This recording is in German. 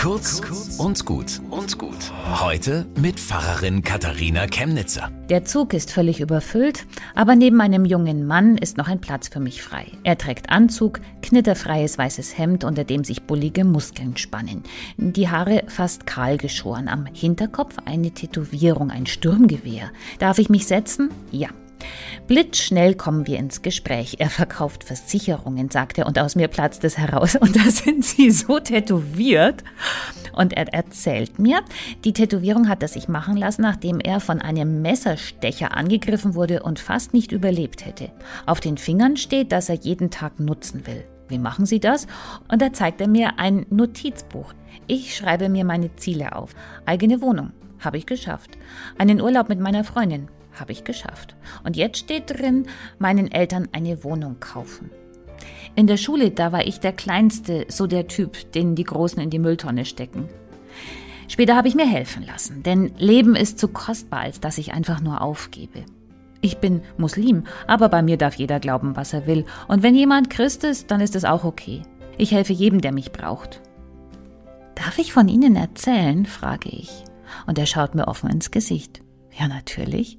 Kurz und gut und gut. Heute mit Pfarrerin Katharina Chemnitzer. Der Zug ist völlig überfüllt, aber neben einem jungen Mann ist noch ein Platz für mich frei. Er trägt Anzug, knitterfreies weißes Hemd, unter dem sich bullige Muskeln spannen. Die Haare fast kahl geschoren, am Hinterkopf eine Tätowierung, ein Sturmgewehr. Darf ich mich setzen? Ja. Blitzschnell kommen wir ins Gespräch. Er verkauft Versicherungen, sagt er, und aus mir platzt es heraus. Und da sind sie so tätowiert. Und er erzählt mir, die Tätowierung hat er sich machen lassen, nachdem er von einem Messerstecher angegriffen wurde und fast nicht überlebt hätte. Auf den Fingern steht, dass er jeden Tag nutzen will. Wie machen Sie das? Und da zeigt er mir ein Notizbuch. Ich schreibe mir meine Ziele auf. Eigene Wohnung. Habe ich geschafft. Einen Urlaub mit meiner Freundin habe ich geschafft. Und jetzt steht drin, meinen Eltern eine Wohnung kaufen. In der Schule, da war ich der Kleinste, so der Typ, den die Großen in die Mülltonne stecken. Später habe ich mir helfen lassen, denn Leben ist zu kostbar, als dass ich einfach nur aufgebe. Ich bin Muslim, aber bei mir darf jeder glauben, was er will. Und wenn jemand Christ ist, dann ist es auch okay. Ich helfe jedem, der mich braucht. Darf ich von Ihnen erzählen? frage ich. Und er schaut mir offen ins Gesicht. Ja, natürlich.